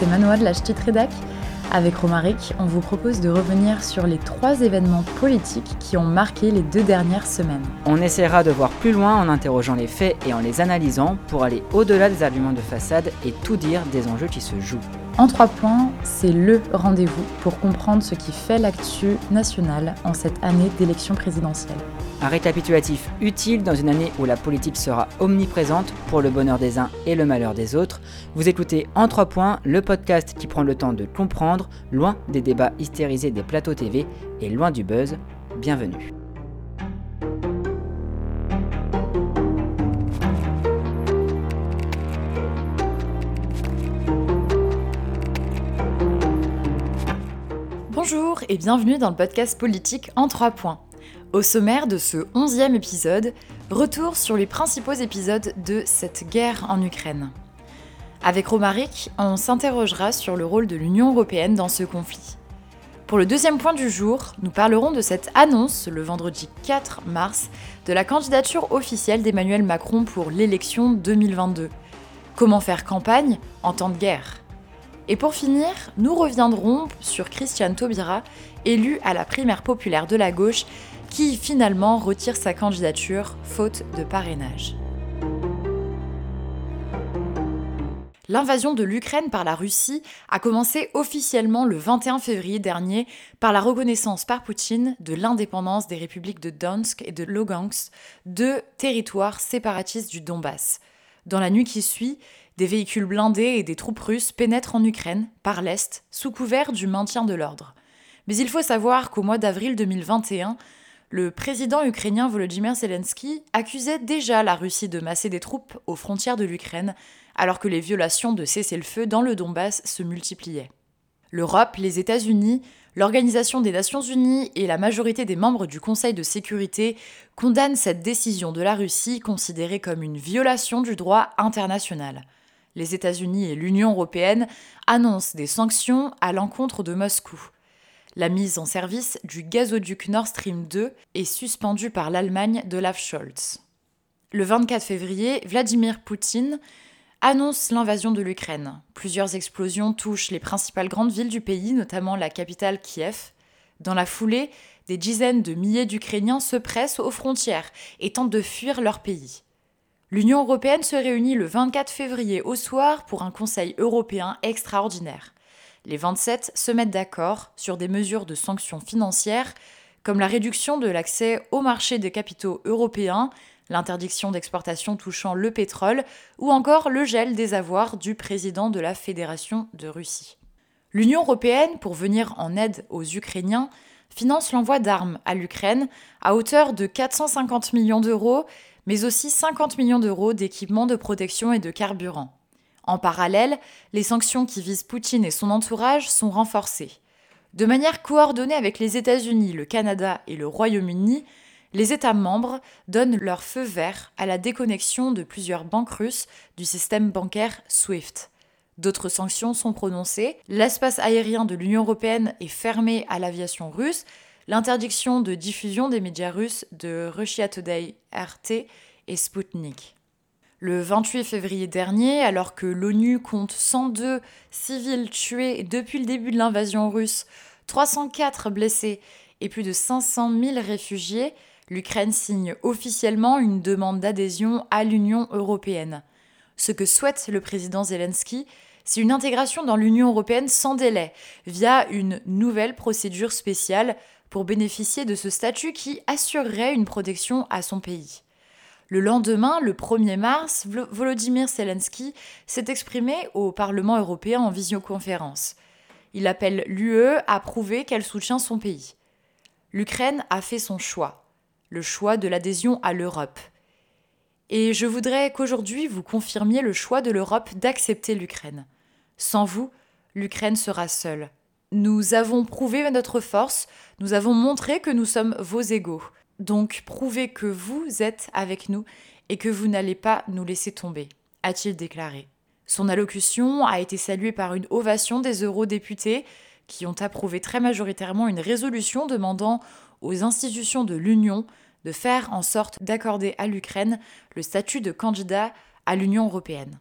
c'est Manoa de la Ch'tite Rédac. Avec Romaric, on vous propose de revenir sur les trois événements politiques qui ont marqué les deux dernières semaines. On essaiera de voir plus loin en interrogeant les faits et en les analysant pour aller au-delà des arguments de façade et tout dire des enjeux qui se jouent. En trois points, c'est le rendez-vous pour comprendre ce qui fait l'actu nationale en cette année d'élection présidentielle. Un récapitulatif utile dans une année où la politique sera omniprésente pour le bonheur des uns et le malheur des autres. Vous écoutez En 3 points, le podcast qui prend le temps de comprendre, loin des débats hystérisés des plateaux TV et loin du buzz. Bienvenue. Bonjour et bienvenue dans le podcast politique en 3 points. Au sommaire de ce onzième épisode, retour sur les principaux épisodes de cette guerre en Ukraine. Avec Romaric, on s'interrogera sur le rôle de l'Union européenne dans ce conflit. Pour le deuxième point du jour, nous parlerons de cette annonce, le vendredi 4 mars, de la candidature officielle d'Emmanuel Macron pour l'élection 2022. Comment faire campagne en temps de guerre? Et pour finir, nous reviendrons sur Christiane Taubira, élu à la primaire populaire de la gauche qui finalement retire sa candidature faute de parrainage. L'invasion de l'Ukraine par la Russie a commencé officiellement le 21 février dernier par la reconnaissance par Poutine de l'indépendance des républiques de Donetsk et de Lugansk, deux territoires séparatistes du Donbass. Dans la nuit qui suit, des véhicules blindés et des troupes russes pénètrent en Ukraine, par l'Est, sous couvert du maintien de l'ordre. Mais il faut savoir qu'au mois d'avril 2021, le président ukrainien Volodymyr Zelensky accusait déjà la Russie de masser des troupes aux frontières de l'Ukraine, alors que les violations de cessez-le-feu dans le Donbass se multipliaient. L'Europe, les États-Unis, l'Organisation des Nations Unies et la majorité des membres du Conseil de sécurité condamnent cette décision de la Russie considérée comme une violation du droit international. Les États-Unis et l'Union européenne annoncent des sanctions à l'encontre de Moscou. La mise en service du gazoduc Nord Stream 2 est suspendue par l'Allemagne de Olaf Scholz. Le 24 février, Vladimir Poutine annonce l'invasion de l'Ukraine. Plusieurs explosions touchent les principales grandes villes du pays, notamment la capitale Kiev. Dans la foulée, des dizaines de milliers d'Ukrainiens se pressent aux frontières et tentent de fuir leur pays. L'Union européenne se réunit le 24 février au soir pour un Conseil européen extraordinaire les 27 se mettent d'accord sur des mesures de sanctions financières comme la réduction de l'accès au marché des capitaux européens, l'interdiction d'exportation touchant le pétrole ou encore le gel des avoirs du président de la Fédération de Russie. L'Union européenne, pour venir en aide aux Ukrainiens, finance l'envoi d'armes à l'Ukraine à hauteur de 450 millions d'euros, mais aussi 50 millions d'euros d'équipements de protection et de carburant. En parallèle, les sanctions qui visent Poutine et son entourage sont renforcées. De manière coordonnée avec les États-Unis, le Canada et le Royaume-Uni, les États membres donnent leur feu vert à la déconnexion de plusieurs banques russes du système bancaire SWIFT. D'autres sanctions sont prononcées, l'espace aérien de l'Union européenne est fermé à l'aviation russe, l'interdiction de diffusion des médias russes de Russia Today, RT et Sputnik. Le 28 février dernier, alors que l'ONU compte 102 civils tués depuis le début de l'invasion russe, 304 blessés et plus de 500 000 réfugiés, l'Ukraine signe officiellement une demande d'adhésion à l'Union européenne. Ce que souhaite le président Zelensky, c'est une intégration dans l'Union européenne sans délai, via une nouvelle procédure spéciale pour bénéficier de ce statut qui assurerait une protection à son pays. Le lendemain, le 1er mars, Volodymyr Zelensky s'est exprimé au Parlement européen en visioconférence. Il appelle l'UE à prouver qu'elle soutient son pays. L'Ukraine a fait son choix, le choix de l'adhésion à l'Europe. Et je voudrais qu'aujourd'hui vous confirmiez le choix de l'Europe d'accepter l'Ukraine. Sans vous, l'Ukraine sera seule. Nous avons prouvé notre force, nous avons montré que nous sommes vos égaux. Donc prouvez que vous êtes avec nous et que vous n'allez pas nous laisser tomber, a-t-il déclaré. Son allocution a été saluée par une ovation des eurodéputés qui ont approuvé très majoritairement une résolution demandant aux institutions de l'Union de faire en sorte d'accorder à l'Ukraine le statut de candidat à l'Union européenne.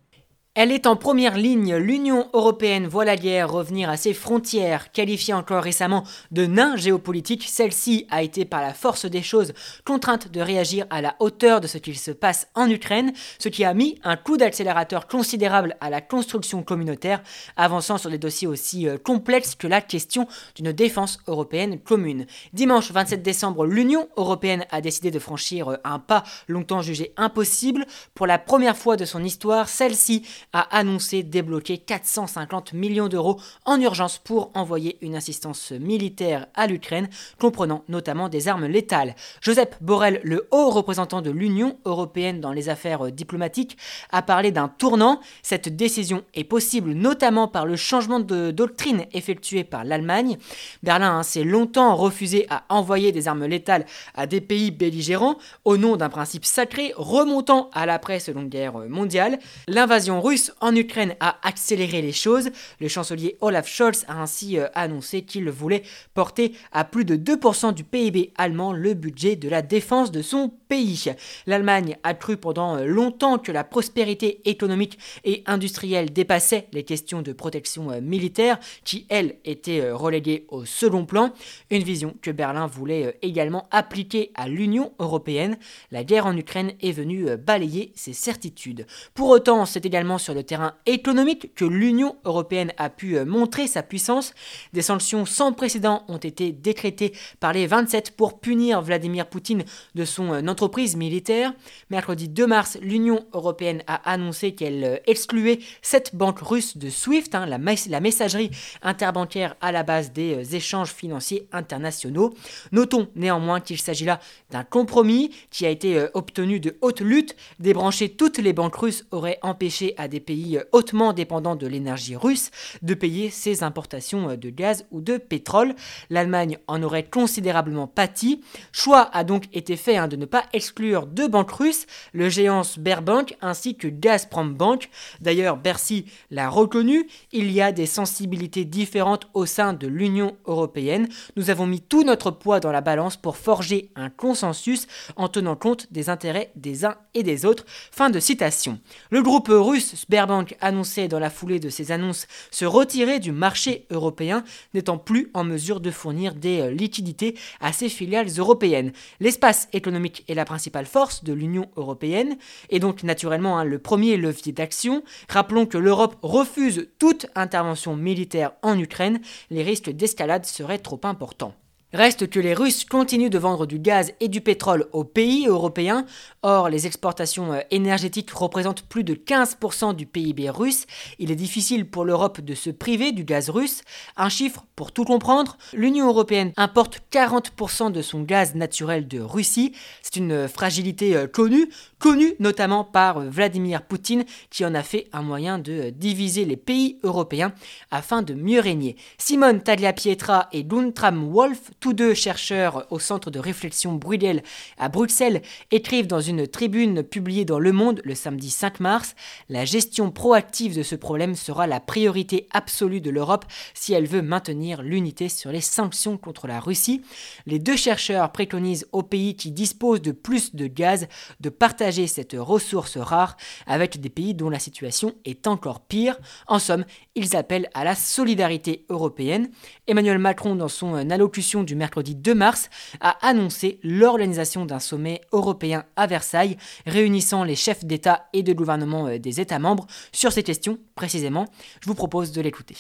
Elle est en première ligne. L'Union européenne voit la guerre revenir à ses frontières. Qualifiée encore récemment de nain géopolitique, celle-ci a été par la force des choses contrainte de réagir à la hauteur de ce qu'il se passe en Ukraine, ce qui a mis un coup d'accélérateur considérable à la construction communautaire, avançant sur des dossiers aussi euh, complexes que la question d'une défense européenne commune. Dimanche 27 décembre, l'Union européenne a décidé de franchir euh, un pas longtemps jugé impossible. Pour la première fois de son histoire, celle-ci a annoncé débloquer 450 millions d'euros en urgence pour envoyer une assistance militaire à l'Ukraine, comprenant notamment des armes létales. Joseph Borrell, le haut représentant de l'Union européenne dans les affaires diplomatiques, a parlé d'un tournant. Cette décision est possible notamment par le changement de doctrine effectué par l'Allemagne. Berlin hein, s'est longtemps refusé à envoyer des armes létales à des pays belligérants au nom d'un principe sacré remontant à l'après-seconde guerre mondiale. L'invasion russe en Ukraine a accéléré les choses. Le chancelier Olaf Scholz a ainsi euh, annoncé qu'il voulait porter à plus de 2% du PIB allemand le budget de la défense de son pays. L'Allemagne a cru pendant euh, longtemps que la prospérité économique et industrielle dépassait les questions de protection euh, militaire, qui, elles, étaient reléguées au second plan. Une vision que Berlin voulait également appliquer à l'Union européenne. La guerre en Ukraine est venue balayer ces certitudes. Pour autant, c'est également sur le terrain économique que l'Union européenne a pu euh, montrer sa puissance. Des sanctions sans précédent ont été décrétées par les 27 pour punir Vladimir Poutine de son euh, entreprise militaire. Mercredi 2 mars, l'Union européenne a annoncé qu'elle euh, excluait cette banques russes de SWIFT, hein, la, la messagerie interbancaire à la base des échanges financiers internationaux. Notons néanmoins qu'il s'agit là d'un compromis qui a été obtenu de haute lutte. Débrancher toutes les banques russes aurait empêché à des pays hautement dépendants de l'énergie russe de payer ses importations de gaz ou de pétrole. L'Allemagne en aurait considérablement pâti. Choix a donc été fait hein, de ne pas exclure deux banques russes, le géant Sberbank ainsi que Gazprom Bank. D'ailleurs, Bercy l'a reconnu, il y a des sensibilités différentes au sein de l'Union européenne. Nous avons mis tout notre poids dans la balance pour forger un consensus en tenant compte des intérêts des uns et des autres. Fin de citation. Le groupe russe Sberbank annonçait dans la foulée de ses annonces se retirer du marché européen, n'étant plus en mesure de fournir des euh, liquidités à ses filiales européennes. L'espace économique est la principale force de l'Union européenne, et donc naturellement hein, le premier levier d'action. Rappelons que l'Europe refuse toute intervention militaire en Ukraine, les risques d'escalade seraient trop importants. Reste que les Russes continuent de vendre du gaz et du pétrole aux pays européens. Or, les exportations euh, énergétiques représentent plus de 15% du PIB russe. Il est difficile pour l'Europe de se priver du gaz russe. Un chiffre pour tout comprendre, l'Union européenne importe 40% de son gaz naturel de Russie. C'est une fragilité euh, connue, connue notamment par euh, Vladimir Poutine qui en a fait un moyen de diviser les pays européens afin de mieux régner. Simone Tagliapietra et Guntram Wolf tous deux chercheurs au centre de réflexion Bruegel à Bruxelles écrivent dans une tribune publiée dans Le Monde le samedi 5 mars La gestion proactive de ce problème sera la priorité absolue de l'Europe si elle veut maintenir l'unité sur les sanctions contre la Russie. Les deux chercheurs préconisent aux pays qui disposent de plus de gaz de partager cette ressource rare avec des pays dont la situation est encore pire. En somme, ils appellent à la solidarité européenne. Emmanuel Macron, dans son allocution du mercredi 2 mars, a annoncé l'organisation d'un sommet européen à Versailles, réunissant les chefs d'État et de gouvernement euh, des États membres sur ces questions précisément. Je vous propose de l'écouter.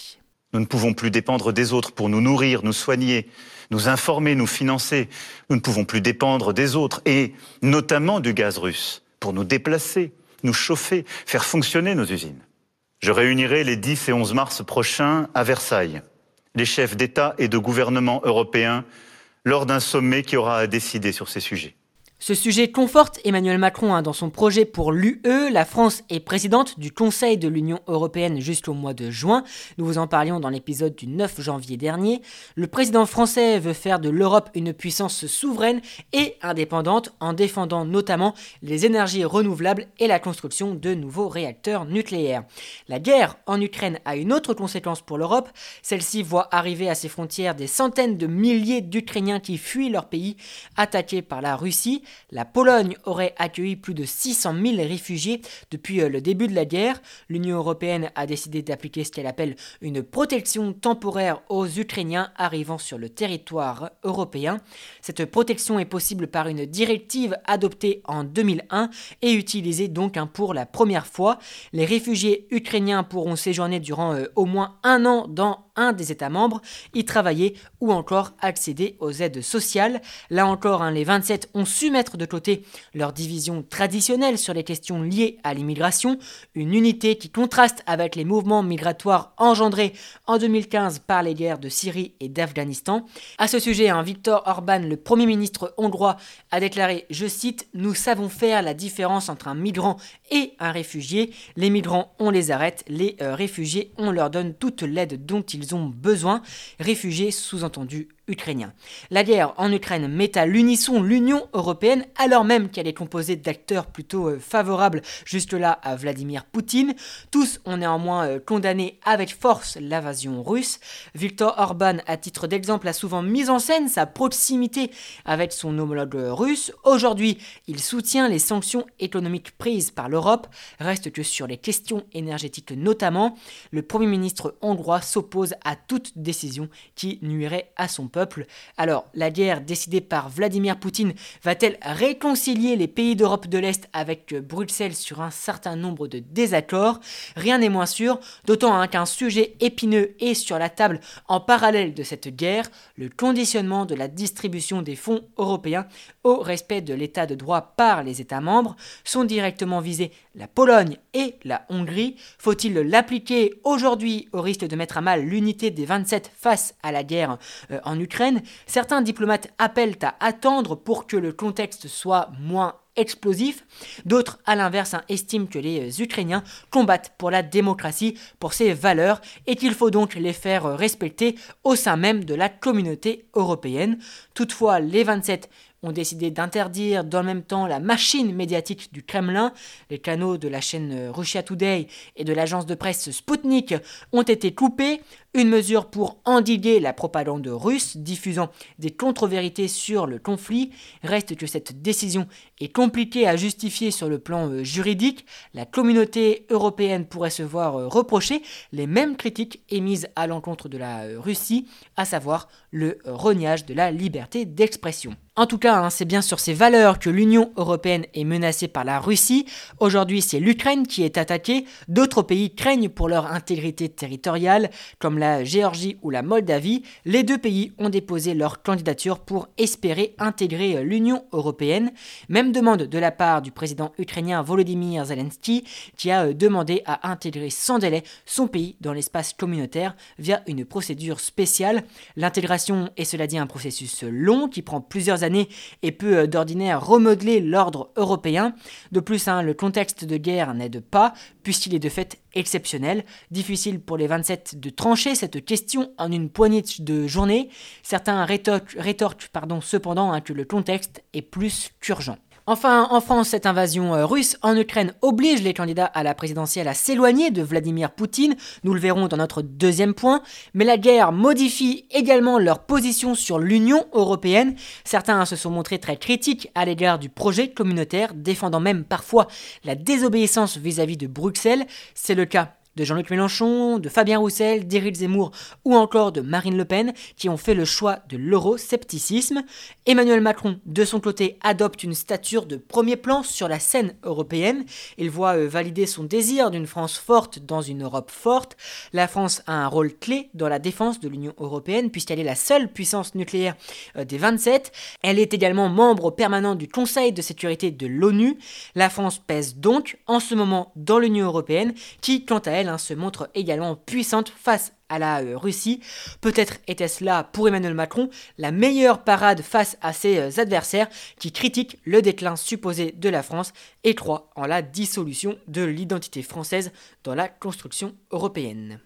Nous ne pouvons plus dépendre des autres pour nous nourrir, nous soigner, nous informer, nous financer. Nous ne pouvons plus dépendre des autres, et notamment du gaz russe, pour nous déplacer, nous chauffer, faire fonctionner nos usines. Je réunirai les 10 et 11 mars prochains à Versailles les chefs d'État et de gouvernement européens lors d'un sommet qui aura à décider sur ces sujets. Ce sujet conforte Emmanuel Macron hein, dans son projet pour l'UE. La France est présidente du Conseil de l'Union européenne jusqu'au mois de juin. Nous vous en parlions dans l'épisode du 9 janvier dernier. Le président français veut faire de l'Europe une puissance souveraine et indépendante en défendant notamment les énergies renouvelables et la construction de nouveaux réacteurs nucléaires. La guerre en Ukraine a une autre conséquence pour l'Europe. Celle-ci voit arriver à ses frontières des centaines de milliers d'Ukrainiens qui fuient leur pays attaqués par la Russie. La Pologne aurait accueilli plus de 600 000 réfugiés depuis euh, le début de la guerre. L'Union européenne a décidé d'appliquer ce qu'elle appelle une protection temporaire aux Ukrainiens arrivant sur le territoire européen. Cette protection est possible par une directive adoptée en 2001 et utilisée donc hein, pour la première fois. Les réfugiés ukrainiens pourront séjourner durant euh, au moins un an dans un des États membres, y travailler ou encore accéder aux aides sociales. Là encore, hein, les 27 ont su mettre de côté leur division traditionnelle sur les questions liées à l'immigration, une unité qui contraste avec les mouvements migratoires engendrés en 2015 par les guerres de Syrie et d'Afghanistan. À ce sujet, hein, Viktor Orban, le Premier ministre hongrois, a déclaré, je cite, Nous savons faire la différence entre un migrant et un réfugié. Les migrants, on les arrête, les euh, réfugiés, on leur donne toute l'aide dont ils ont besoin, réfugiés sous-entendu La guerre en Ukraine met à l'unisson l'Union européenne alors même qu'elle est composée d'acteurs plutôt euh, favorables jusque-là à Vladimir Poutine. Tous ont néanmoins euh, condamné avec force l'invasion russe. Viktor Orban, à titre d'exemple, a souvent mis en scène sa proximité avec son homologue russe. Aujourd'hui, il soutient les sanctions économiques prises par l'Europe. Reste que sur les questions énergétiques notamment, le Premier ministre hongrois s'oppose à toute décision qui nuirait à son peuple alors, la guerre décidée par Vladimir Poutine va-t-elle réconcilier les pays d'Europe de l'Est avec Bruxelles sur un certain nombre de désaccords? Rien n'est moins sûr, d'autant hein, qu'un sujet épineux est sur la table en parallèle de cette guerre, le conditionnement de la distribution des fonds européens au respect de l'état de droit par les États membres. Sont directement visés la Pologne et la Hongrie. Faut-il l'appliquer aujourd'hui au risque de mettre à mal l'unité des 27 face à la guerre euh, en Ukraine? Certains diplomates appellent à attendre pour que le contexte soit moins explosif. D'autres, à l'inverse, hein, estiment que les Ukrainiens combattent pour la démocratie, pour ses valeurs, et qu'il faut donc les faire respecter au sein même de la communauté européenne. Toutefois, les 27 ont décidé d'interdire dans le même temps la machine médiatique du Kremlin. Les canaux de la chaîne Russia Today et de l'agence de presse Sputnik ont été coupés, une mesure pour endiguer la propagande russe diffusant des contre-vérités sur le conflit. Reste que cette décision est compliquée à justifier sur le plan euh, juridique. La communauté européenne pourrait se voir euh, reprocher les mêmes critiques émises à l'encontre de la euh, Russie, à savoir le rognage de la liberté d'expression. En tout cas, hein, c'est bien sur ces valeurs que l'Union européenne est menacée par la Russie. Aujourd'hui, c'est l'Ukraine qui est attaquée. D'autres pays craignent pour leur intégrité territoriale, comme la Géorgie ou la Moldavie. Les deux pays ont déposé leur candidature pour espérer intégrer l'Union européenne. Même demande de la part du président ukrainien Volodymyr Zelensky, qui a euh, demandé à intégrer sans délai son pays dans l'espace communautaire via une procédure spéciale. L'intégration est cela dit un processus long qui prend plusieurs années et peut euh, d'ordinaire remodeler l'ordre européen. De plus, hein, le contexte de guerre n'aide pas, puisqu'il est de fait exceptionnel. Difficile pour les 27 de trancher cette question en une poignée de journées. Certains rétorquent, pardon, cependant hein, que le contexte est plus qu'urgent. Enfin, en France, cette invasion euh, russe en Ukraine oblige les candidats à la présidentielle à s'éloigner de Vladimir Poutine, nous le verrons dans notre deuxième point, mais la guerre modifie également leur position sur l'Union européenne. Certains se sont montrés très critiques à l'égard du projet communautaire, défendant même parfois la désobéissance vis-à-vis -vis de Bruxelles. C'est le cas de Jean-Luc Mélenchon, de Fabien Roussel, d'Éric Zemmour ou encore de Marine Le Pen qui ont fait le choix de l'euroscepticisme. Emmanuel Macron, de son côté, adopte une stature de premier plan sur la scène européenne. Il voit euh, valider son désir d'une France forte dans une Europe forte. La France a un rôle clé dans la défense de l'Union européenne puisqu'elle est la seule puissance nucléaire euh, des 27. Elle est également membre permanent du Conseil de sécurité de l'ONU. La France pèse donc en ce moment dans l'Union européenne qui, quant à elle, Se montre également puissante face à la euh, Russie. Peut-être était-ce là pour Emmanuel Macron la meilleure parade face à ses euh, adversaires qui critiquent le déclin supposé de la France et croient en la dissolution de l'identité française dans la construction européenne.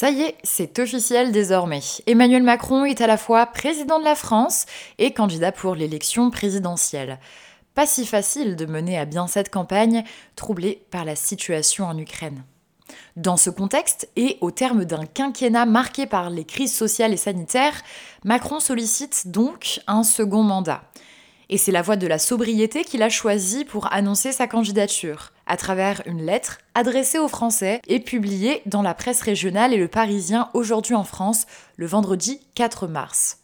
Ça y est, c'est officiel désormais. Emmanuel Macron est à la fois président de la France et candidat pour l'élection présidentielle. Pas si facile de mener à bien cette campagne, troublée par la situation en Ukraine. Dans ce contexte, et au terme d'un quinquennat marqué par les crises sociales et sanitaires, Macron sollicite donc un second mandat. Et c'est la voie de la sobriété qu'il a choisie pour annoncer sa candidature, à travers une lettre adressée aux Français et publiée dans la presse régionale et le Parisien aujourd'hui en France, le vendredi 4 mars.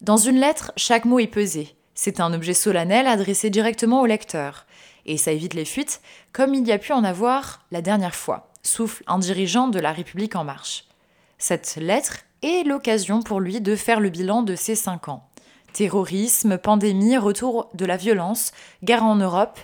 Dans une lettre, chaque mot est pesé. C'est un objet solennel adressé directement au lecteur. Et ça évite les fuites, comme il y a pu en avoir la dernière fois, souffle un dirigeant de la République en marche. Cette lettre est l'occasion pour lui de faire le bilan de ses cinq ans. Terrorisme, pandémie, retour de la violence, guerre en Europe.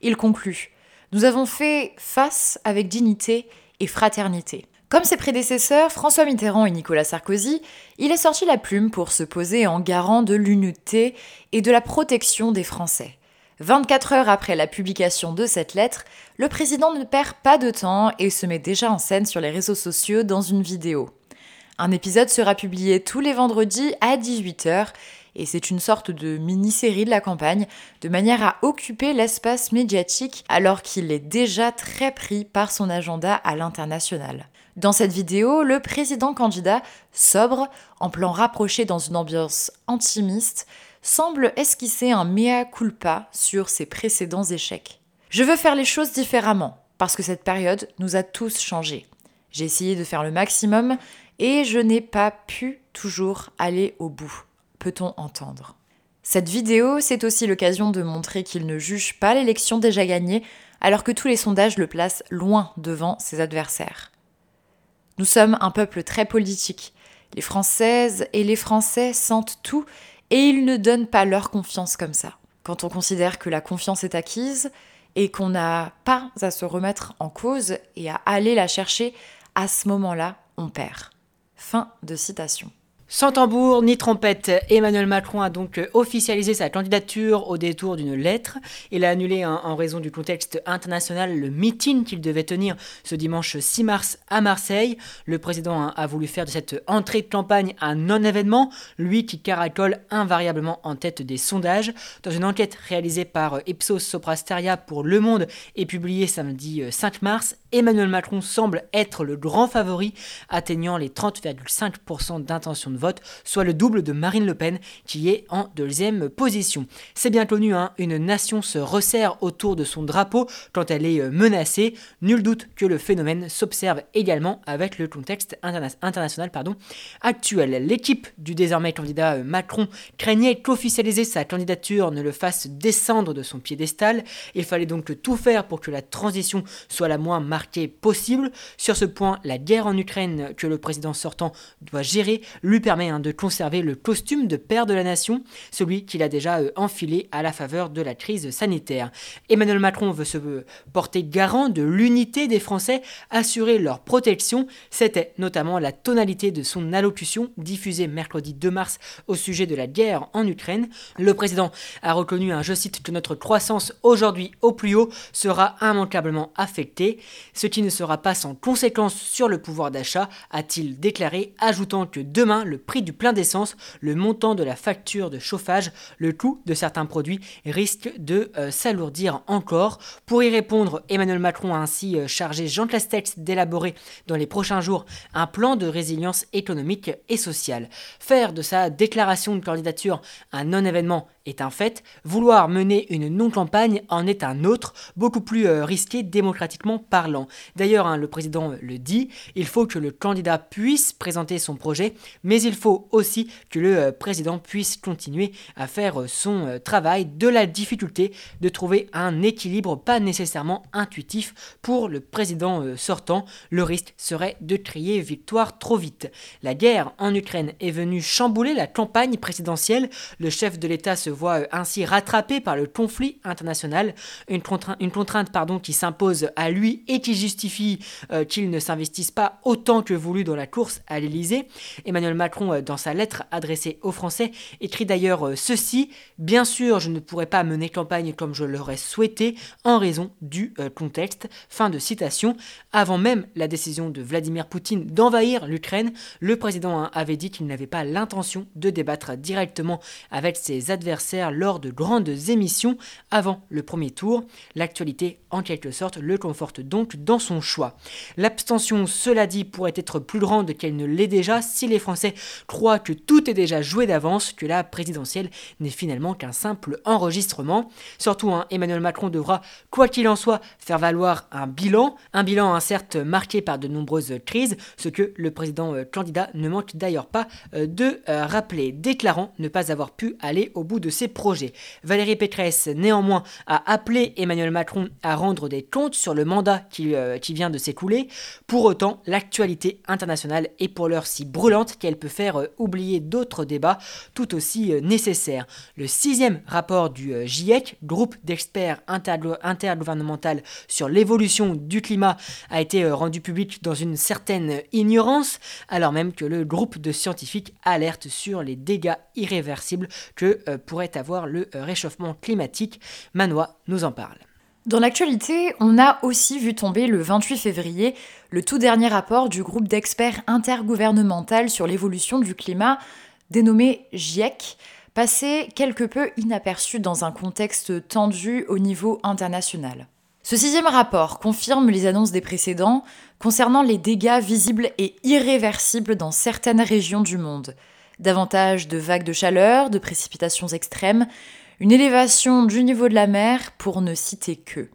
Il conclut Nous avons fait face avec dignité et fraternité. Comme ses prédécesseurs, François Mitterrand et Nicolas Sarkozy, il est sorti la plume pour se poser en garant de l'unité et de la protection des Français. 24 heures après la publication de cette lettre, le président ne perd pas de temps et se met déjà en scène sur les réseaux sociaux dans une vidéo. Un épisode sera publié tous les vendredis à 18h et c'est une sorte de mini-série de la campagne, de manière à occuper l'espace médiatique alors qu'il est déjà très pris par son agenda à l'international. Dans cette vidéo, le président candidat, sobre, en plan rapproché dans une ambiance antimiste, semble esquisser un mea culpa sur ses précédents échecs. Je veux faire les choses différemment, parce que cette période nous a tous changés. J'ai essayé de faire le maximum et je n'ai pas pu toujours aller au bout peut-on entendre. Cette vidéo, c'est aussi l'occasion de montrer qu'il ne juge pas l'élection déjà gagnée, alors que tous les sondages le placent loin devant ses adversaires. Nous sommes un peuple très politique. Les Françaises et les Français sentent tout et ils ne donnent pas leur confiance comme ça. Quand on considère que la confiance est acquise et qu'on n'a pas à se remettre en cause et à aller la chercher, à ce moment-là, on perd. Fin de citation. Sans tambour ni trompette, Emmanuel Macron a donc officialisé sa candidature au détour d'une lettre. Il a annulé en raison du contexte international le meeting qu'il devait tenir ce dimanche 6 mars à Marseille. Le président a voulu faire de cette entrée de campagne un non-événement, lui qui caracole invariablement en tête des sondages. Dans une enquête réalisée par Ipsos Soprasteria pour Le Monde et publiée samedi 5 mars, Emmanuel Macron semble être le grand favori, atteignant les 30,5% d'intention de vote, soit le double de Marine Le Pen qui est en deuxième position. C'est bien connu, hein, une nation se resserre autour de son drapeau quand elle est euh, menacée. Nul doute que le phénomène s'observe également avec le contexte international pardon, actuel. L'équipe du désormais candidat euh, Macron craignait qu'officialiser sa candidature ne le fasse descendre de son piédestal. Il fallait donc tout faire pour que la transition soit la moins marquée possible. Sur ce point, la guerre en Ukraine que le président sortant doit gérer lui permet hein, de conserver le costume de père de la nation, celui qu'il a déjà euh, enfilé à la faveur de la crise sanitaire. Emmanuel Macron veut se euh, porter garant de l'unité des Français, assurer leur protection. C'était notamment la tonalité de son allocution diffusée mercredi 2 mars au sujet de la guerre en Ukraine. Le président a reconnu, hein, je cite, que notre croissance aujourd'hui au plus haut sera immanquablement affectée, ce qui ne sera pas sans conséquence sur le pouvoir d'achat, a-t-il déclaré, ajoutant que demain le prix du plein d'essence, le montant de la facture de chauffage, le coût de certains produits risque de euh, s'alourdir encore. Pour y répondre, Emmanuel Macron a ainsi euh, chargé Jean Castex d'élaborer dans les prochains jours un plan de résilience économique et sociale. Faire de sa déclaration de candidature un non-événement est un fait, vouloir mener une non-campagne en est un autre, beaucoup plus euh, risqué démocratiquement parlant. D'ailleurs, hein, le président le dit, il faut que le candidat puisse présenter son projet, mais il faut aussi que le euh, président puisse continuer à faire euh, son travail de la difficulté de trouver un équilibre pas nécessairement intuitif pour le président sortant. Le risque serait de crier victoire trop vite. La guerre en Ukraine est venue chambouler la campagne présidentielle. Le chef de l'État se voit ainsi rattrapé par le conflit international, une, contrainte, pardon, qui s'impose à lui et qui justifie qu'il ne s'investisse pas autant que voulu dans la course à l'Elysée. Emmanuel Macron, dans sa lettre adressée aux Français, écrit d'ailleurs ceci Bien sûr, je ne pourrais pas mener campagne comme je l'aurais souhaité en raison du contexte. Fin de citation. Avant même la décision de Vladimir Poutine d'envahir l'Ukraine, le président avait dit qu'il n'avait pas l'intention de débattre directement avec ses adversaires lors de grandes émissions avant le premier tour. L'actualité, en quelque sorte, le conforte donc dans son choix. L'abstention, cela dit, pourrait être plus grande qu'elle ne l'est déjà si les Français croient que tout est déjà joué d'avance, que la présidentielle n'est finalement qu'un simple enregistrement. Surtout, hein, Emmanuel Macron devra, quoi qu'il en soit, faire valoir un bilan, un bilan hein, certes marqué par de nombreuses crises, ce que le président euh, candidat ne manque d'ailleurs pas euh, de euh, rappeler, déclarant ne pas avoir pu aller au bout de ses projets. Valérie Pécresse, néanmoins, a appelé Emmanuel Macron à rendre des comptes sur le mandat qui, qui vient de s'écouler. Pour autant, l'actualité internationale est pour l'heure si brûlante qu'elle peut faire oublier d'autres débats tout aussi nécessaires. Le sixième rapport du GIEC, groupe d'experts intergouvernemental sur l'évolution du climat, a été rendu public dans une certaine ignorance, alors même que le groupe de scientifiques alerte sur les dégâts irréversibles que euh, avoir le euh, réchauffement climatique. Manois nous en parle. Dans l'actualité, on a aussi vu tomber le 28 février le tout dernier rapport du groupe d'experts intergouvernemental sur l'évolution du climat, dénommé GIEC, passé quelque peu inaperçu dans un contexte tendu au niveau international. Ce sixième rapport confirme les annonces des précédents concernant les dégâts visibles et irréversibles dans certaines régions du monde. Davantage de vagues de chaleur, de précipitations extrêmes, une élévation du niveau de la mer pour ne citer que.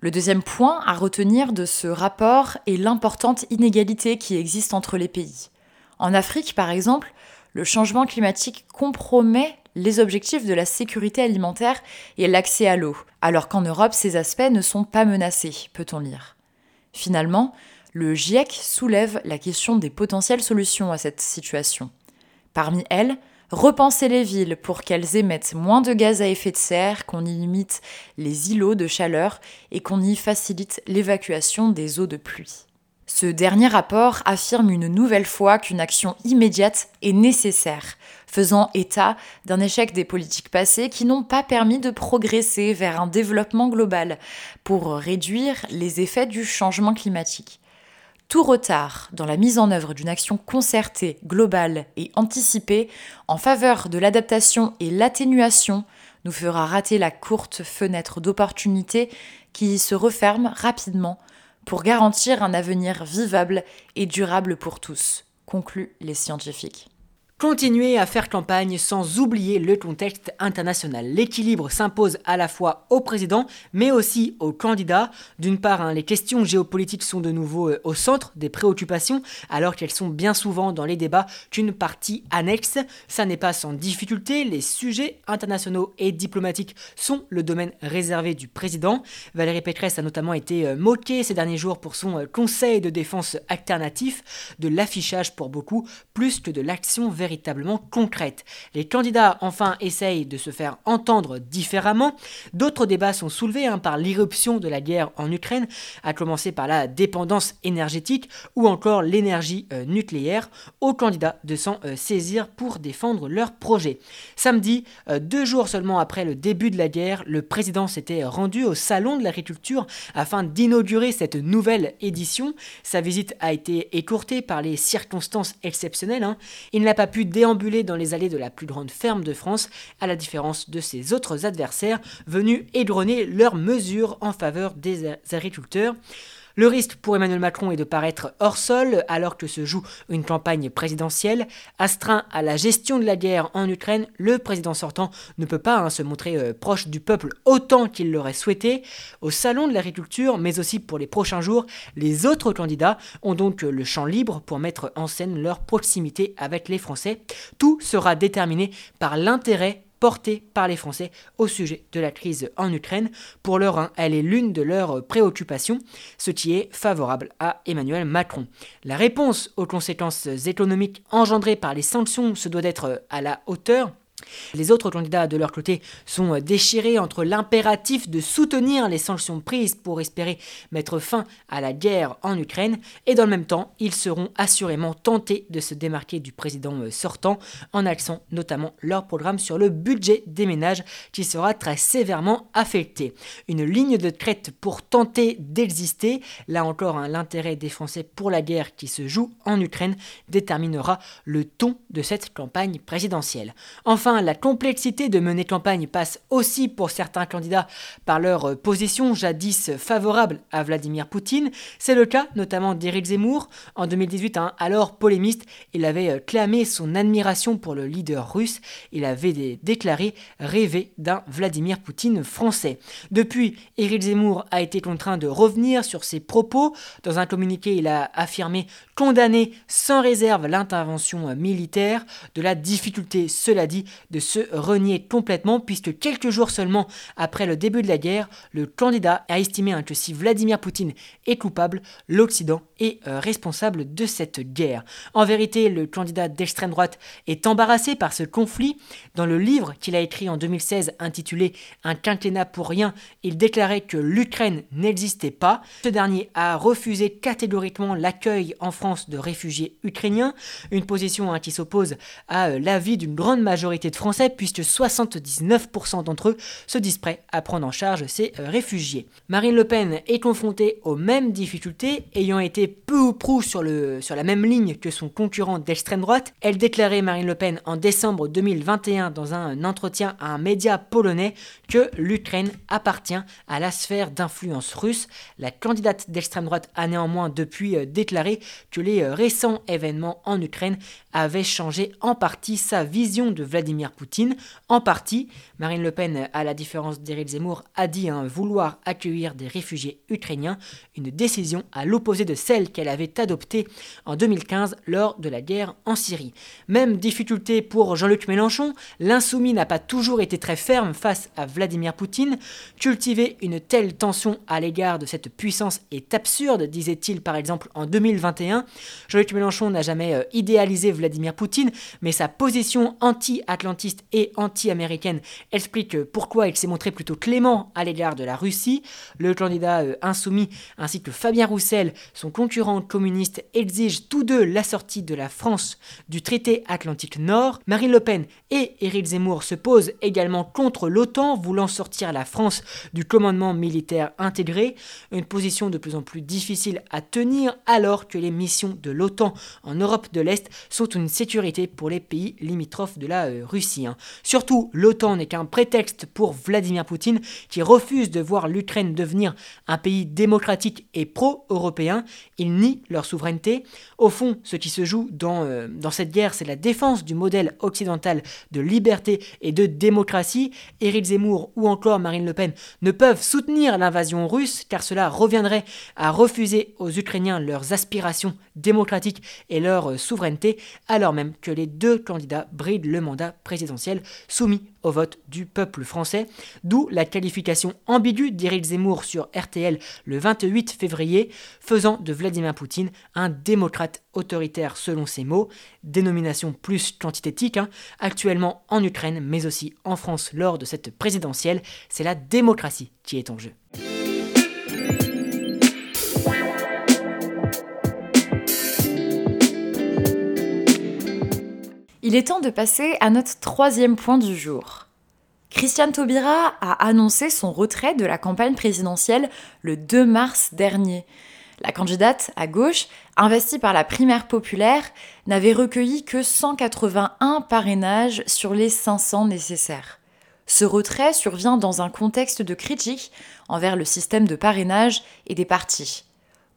Le deuxième point à retenir de ce rapport est l'importante inégalité qui existe entre les pays. En Afrique, par exemple, le changement climatique compromet les objectifs de la sécurité alimentaire et l'accès à l'eau, alors qu'en Europe, ces aspects ne sont pas menacés, peut-on lire. Finalement, le GIEC soulève la question des potentielles solutions à cette situation. Parmi elles, repenser les villes pour qu'elles émettent moins de gaz à effet de serre, qu'on y limite les îlots de chaleur et qu'on y facilite l'évacuation des eaux de pluie. Ce dernier rapport affirme une nouvelle fois qu'une action immédiate est nécessaire, faisant état d'un échec des politiques passées qui n'ont pas permis de progresser vers un développement global pour réduire les effets du changement climatique. Tout retard dans la mise en œuvre d'une action concertée, globale et anticipée en faveur de l'adaptation et l'atténuation nous fera rater la courte fenêtre d'opportunité qui se referme rapidement pour garantir un avenir vivable et durable pour tous, concluent les scientifiques. Continuer à faire campagne sans oublier le contexte international. L'équilibre s'impose à la fois au président mais aussi aux candidats. D'une part, hein, les questions géopolitiques sont de nouveau euh, au centre des préoccupations alors qu'elles sont bien souvent dans les débats qu'une partie annexe. Ça n'est pas sans difficulté, les sujets internationaux et diplomatiques sont le domaine réservé du président. Valérie Pécresse a notamment été euh, moquée ces derniers jours pour son euh, conseil de défense alternatif, de l'affichage pour beaucoup plus que de l'action vers véritablement concrète. Les candidats, enfin, essayent de se faire entendre différemment. D'autres débats sont soulevés hein, par l'irruption de la guerre en Ukraine, à commencer par la dépendance énergétique ou encore l'énergie euh, nucléaire, aux candidats de s'en euh, saisir pour défendre leur projet. Samedi, euh, deux jours seulement après le début de la guerre, le président s'était rendu au Salon de l'agriculture afin d'inaugurer cette nouvelle édition. Sa visite a été écourtée par les circonstances exceptionnelles. Hein. Il n'a pas pu déambuler dans les allées de la plus grande ferme de France, à la différence de ses autres adversaires venus égrener leurs mesures en faveur des agriculteurs. Le risque pour Emmanuel Macron est de paraître hors sol alors que se joue une campagne présidentielle. Astreint à la gestion de la guerre en Ukraine, le président sortant ne peut pas hein, se montrer euh, proche du peuple autant qu'il l'aurait souhaité. Au salon de l'agriculture, mais aussi pour les prochains jours, les autres candidats ont donc le champ libre pour mettre en scène leur proximité avec les Français. Tout sera déterminé par l'intérêt portée par les Français au sujet de la crise en Ukraine. Pour l'heure, elle est l'une de leurs préoccupations, ce qui est favorable à Emmanuel Macron. La réponse aux conséquences économiques engendrées par les sanctions se doit d'être à la hauteur Les autres candidats de leur côté sont déchirés entre l'impératif de soutenir les sanctions prises pour espérer mettre fin à la guerre en Ukraine et dans le même temps ils seront assurément tentés de se démarquer du président sortant en axant notamment leur programme sur le budget des ménages qui sera très sévèrement affecté. Une ligne de crête pour tenter d'exister, là encore hein, l'intérêt des Français pour la guerre qui se joue en Ukraine déterminera le ton de cette campagne présidentielle. La complexité de mener campagne passe aussi pour certains candidats par leur euh, position jadis favorable à Vladimir Poutine. C'est le cas notamment d'Éric Zemmour. En 2018, hein, alors polémiste, il avait euh, clamé son admiration pour le leader russe. Il avait déclaré rêver d'un Vladimir Poutine français. Depuis, Éric Zemmour a été contraint de revenir sur ses propos. Dans un communiqué, il a affirmé condamner sans réserve l'intervention euh, militaire, de la difficulté, cela dit, de se renier complètement puisque quelques jours seulement après le début de la guerre, le candidat a estimé hein, que si Vladimir Poutine est coupable, l'Occident est euh, responsable de cette guerre. En vérité, le candidat d'extrême droite est embarrassé par ce conflit. Dans le livre qu'il a écrit en 2016 intitulé Un quinquennat pour rien, il déclarait que l'Ukraine n'existait pas. Ce dernier a refusé catégoriquement l'accueil en France de réfugiés ukrainiens, une position hein, qui s'oppose à euh, l'avis d'une grande majorité de Français puisque 79% d'entre eux se disent prêts à prendre en charge ces euh, réfugiés. Marine Le Pen est confrontée aux mêmes difficultés, ayant été peu ou prou sur, le, sur la même ligne que son concurrent d'extrême droite. Elle déclarait Marine Le Pen en décembre 2021 dans un entretien à un média polonais que l'Ukraine appartient à la sphère d'influence russe. La candidate d'extrême droite a néanmoins depuis euh, déclaré que les euh, récents événements en Ukraine avaient changé en partie sa vision de Vladimir Poutine. En partie, Marine Le Pen, à la différence d'Éric Zemmour, a dit hein, vouloir accueillir des réfugiés ukrainiens, une décision à l'opposé de celle qu'elle avait adoptée en 2015 lors de la guerre en Syrie. Même difficulté pour Jean-Luc Mélenchon, l'insoumis n'a pas toujours été très ferme face à Vladimir Poutine. Cultiver une telle tension à l'égard de cette puissance est absurde, disait-il par exemple en 2021. Jean-Luc Mélenchon n'a jamais euh, idéalisé Vladimir Poutine, mais sa position et anti-américaine explique pourquoi il s'est montré plutôt clément à l'égard de la Russie. Le candidat euh, insoumis ainsi que Fabien Roussel, son concurrent communiste, exigent tous deux la sortie de la France du traité Atlantique Nord. Marine Le Pen et Éric Zemmour se posent également contre l'OTAN, voulant sortir la France du commandement militaire intégré, une position de plus en plus difficile à tenir alors que les missions de l'OTAN en Europe de l'Est sont une sécurité pour les pays limitrophes de la euh, Hein. Surtout, l'OTAN n'est qu'un prétexte pour Vladimir Poutine qui refuse de voir l'Ukraine devenir un pays démocratique et pro-européen. Il nie leur souveraineté. Au fond, ce qui se joue dans, euh, dans cette guerre, c'est la défense du modèle occidental de liberté et de démocratie. Éric Zemmour ou encore Marine Le Pen ne peuvent soutenir l'invasion russe car cela reviendrait à refuser aux Ukrainiens leurs aspirations démocratiques et leur euh, souveraineté, alors même que les deux candidats brident le mandat présidentiel soumis au vote du peuple français, d'où la qualification ambiguë d'Éric Zemmour sur RTL le 28 février, faisant de Vladimir Poutine un démocrate autoritaire selon ses mots, dénomination plus quantitative, hein. actuellement en Ukraine mais aussi en France lors de cette présidentielle, c'est la démocratie qui est en jeu. Il est temps de passer à notre troisième point du jour. Christiane Taubira a annoncé son retrait de la campagne présidentielle le 2 mars dernier. La candidate à gauche, investie par la primaire populaire, n'avait recueilli que 181 parrainages sur les 500 nécessaires. Ce retrait survient dans un contexte de critique envers le système de parrainage et des partis.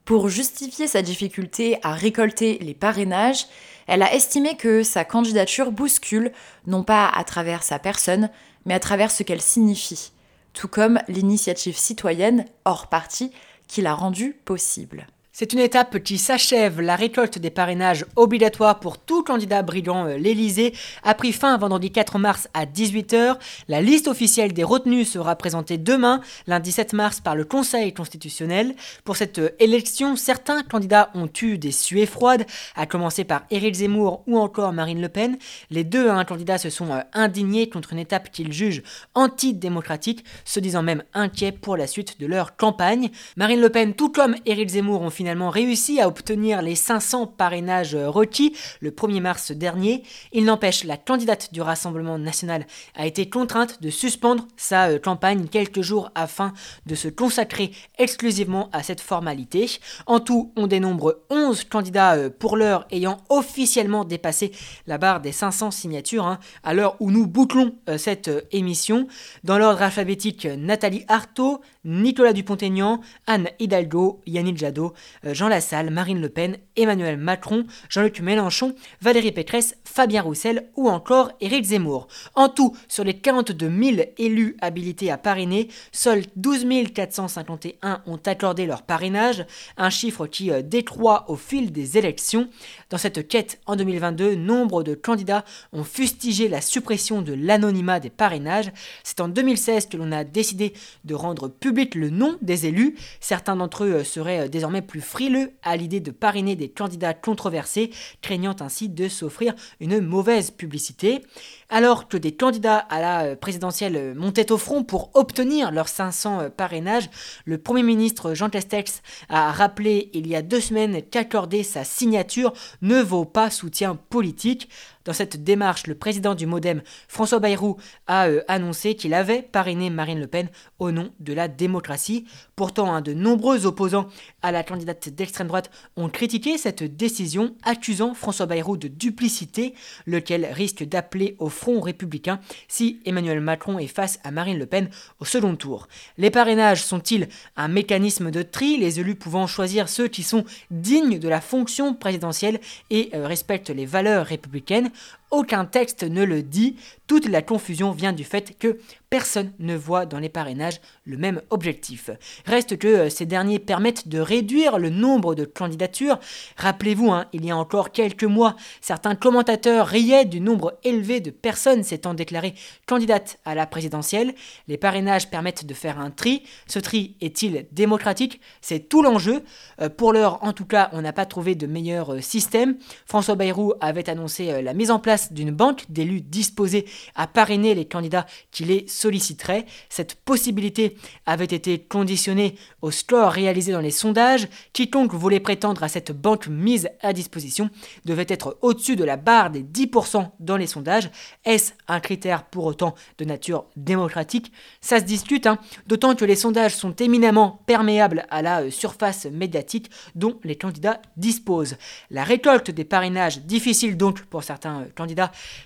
Pour justifier sa difficulté à récolter les parrainages, elle a estimé que sa candidature bouscule, non pas à travers sa personne, mais à travers ce qu'elle signifie, tout comme l'initiative citoyenne, hors parti, qui l'a rendue possible. C'est une étape qui s'achève. La récolte des parrainages obligatoires pour tout candidat brillant euh, l'Elysée a pris fin vendredi 4 mars à 18h. La liste officielle des retenus sera présentée demain, lundi 7 mars, par le Conseil constitutionnel. Pour cette euh, élection, certains candidats ont eu des suées froides, à commencer par Éric Zemmour ou encore Marine Le Pen. Les deux hein, candidats se sont euh, indignés contre une étape qu'ils jugent antidémocratique, se disant même inquiets pour la suite de leur campagne. Marine Le Pen, tout comme Éric Zemmour, ont finalement réussi à obtenir les 500 parrainages requis le 1er mars dernier. Il n'empêche, la candidate du Rassemblement national a été contrainte de suspendre sa euh, campagne quelques jours afin de se consacrer exclusivement à cette formalité. En tout, on dénombre 11 candidats euh, pour l'heure ayant officiellement dépassé la barre des 500 signatures hein, à l'heure où nous bouclons euh, cette émission. Dans l'ordre alphabétique, Nathalie Artaud, Nicolas Dupont-Aignan, Anne Hidalgo, Yannick Jadot, euh, Jean Lassalle, Marine Le Pen, Emmanuel Macron, Jean-Luc Mélenchon, Valérie Pécresse, Fabien Roussel ou encore Éric Zemmour. En tout, sur les 42 000 élus habilités à parrainer, seuls 12 451 ont accordé leur parrainage, un chiffre qui euh, décroît au fil des élections. Dans cette quête en 2022, nombre de candidats ont fustigé la suppression de l'anonymat des parrainages. C'est en 2016 que l'on a décidé de rendre public le nom des élus. Certains d'entre eux euh, seraient désormais plus frileux à l'idée de parrainer des candidats controversés, craignant ainsi de s'offrir une mauvaise publicité. Alors que des candidats à la euh, présidentielle euh, montaient au front pour obtenir leurs 500 euh, parrainages, le Premier ministre Jean Castex a rappelé il y a deux semaines qu'accorder sa signature ne vaut pas soutien politique. Dans cette démarche, le président du Modem, François Bayrou, a annoncé qu'il avait parrainé Marine Le Pen au nom de la démocratie. Pourtant, de nombreux opposants à la candidate d'extrême droite ont critiqué cette décision, accusant François Bayrou de duplicité, lequel risque d'appeler au Front républicain si Emmanuel Macron est face à Marine Le Pen au second tour. Les parrainages sont-ils un mécanisme de tri, les élus pouvant choisir ceux qui sont dignes de la fonction présidentielle et euh, respectent les valeurs républicaines? Aucun texte ne le dit. Toute la confusion vient du fait que personne ne voit dans les parrainages le même objectif. Reste que euh, ces derniers permettent de réduire le nombre de candidatures. Rappelez-vous, hein, il y a encore quelques mois, certains commentateurs riaient du nombre élevé de personnes s'étant déclarées candidates à la présidentielle. Les parrainages permettent de faire un tri. Ce tri est-il démocratique? C'est tout l'enjeu. Euh, pour l'heure, en tout cas, on n'a pas trouvé de meilleur euh, système. François Bayrou avait annoncé la mise en place d'une banque d'élus disposés à parrainer les candidats qui les solliciteraient. Cette possibilité avait été conditionnée au score réalisé dans les sondages. Quiconque voulait prétendre à cette banque mise à disposition devait être au-dessus de la barre des 10% dans les sondages. Est-ce un critère pour autant de nature démocratique? Ça se discute, hein. d'autant que les sondages sont éminemment perméables à la euh, surface médiatique dont les candidats disposent. La récolte des parrainages, difficile donc pour certains euh,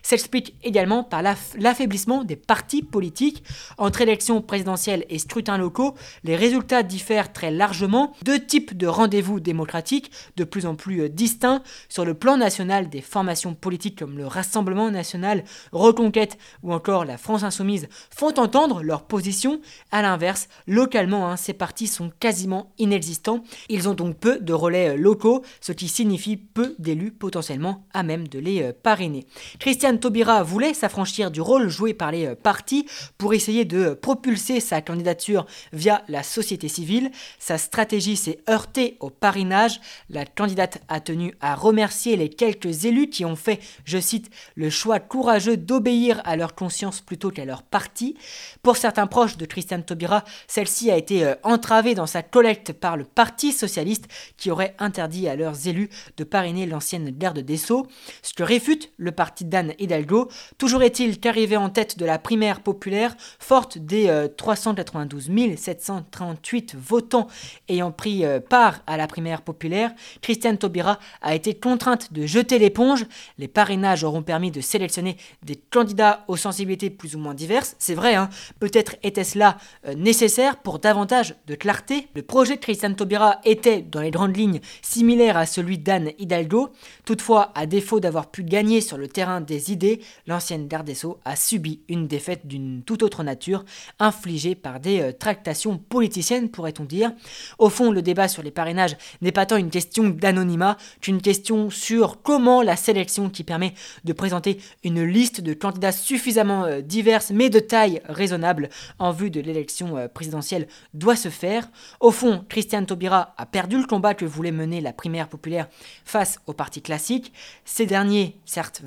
s'explique également par l'affaiblissement des partis politiques. Entre élections présidentielles et scrutins locaux, les résultats diffèrent très largement. Deux types de rendez-vous démocratiques, de plus en plus euh, distincts, sur le plan national des formations politiques comme le Rassemblement national, Reconquête ou encore la France insoumise font entendre leur position. À l'inverse, localement, hein, ces partis sont quasiment inexistants. Ils ont donc peu de relais euh, locaux, ce qui signifie peu d'élus potentiellement à même de les euh, parrainer. Christiane Taubira voulait s'affranchir du rôle joué par les euh, partis pour essayer de propulser sa candidature via la société civile. Sa stratégie s'est heurtée au parrainage. La candidate a tenu à remercier les quelques élus qui ont fait, je cite, le choix courageux d'obéir à leur conscience plutôt qu'à leur parti. Pour certains proches de Christiane Taubira, celle-ci a été euh, entravée dans sa collecte par le Parti socialiste qui aurait interdit à leurs élus de parrainer l'ancienne garde des Sceaux, ce que réfute le Parti d'Anne Hidalgo. Toujours est-il qu'arrivé en tête de la primaire populaire, forte des 392 euh, 738 votants ayant pris euh, part à la primaire populaire, Christiane Taubira a été contrainte de jeter l'éponge. Les parrainages auront permis de sélectionner des candidats aux sensibilités plus ou moins diverses. C'est vrai, hein peut-être était-ce là euh, nécessaire pour davantage de clarté. Le projet de Christiane Taubira était, dans les grandes lignes, similaire à celui d'Anne Hidalgo. Toutefois, à défaut d'avoir pu gagner sur le le terrain des idées, l'ancienne garde des Sceaux a subi une défaite d'une toute autre nature, infligée par des euh, tractations politiciennes, pourrait-on dire. Au fond, le débat sur les parrainages n'est pas tant une question d'anonymat qu'une question sur comment la sélection qui permet de présenter une liste de candidats suffisamment euh, diverses mais de taille raisonnable en vue de l'élection euh, présidentielle doit se faire. Au fond, Christiane Taubira a perdu le combat que voulait mener la primaire populaire face au parti classique. Ces derniers, certes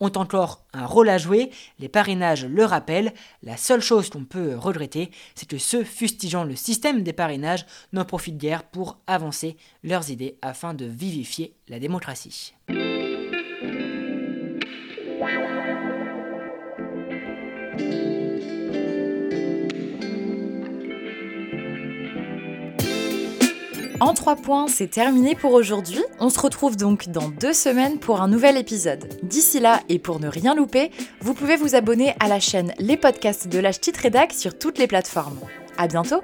ont encore un rôle à jouer. Les parrainages le rappellent. La seule chose qu'on peut regretter, c'est que ceux fustigeant le système des parrainages n'en profitent guère pour avancer leurs idées afin de vivifier la démocratie. En trois points, c'est terminé pour aujourd'hui. On se retrouve donc dans deux semaines pour un nouvel épisode. D'ici là, et pour ne rien louper, vous pouvez vous abonner à la chaîne Les Podcasts de l'Age Titre Rédac sur toutes les plateformes. À bientôt!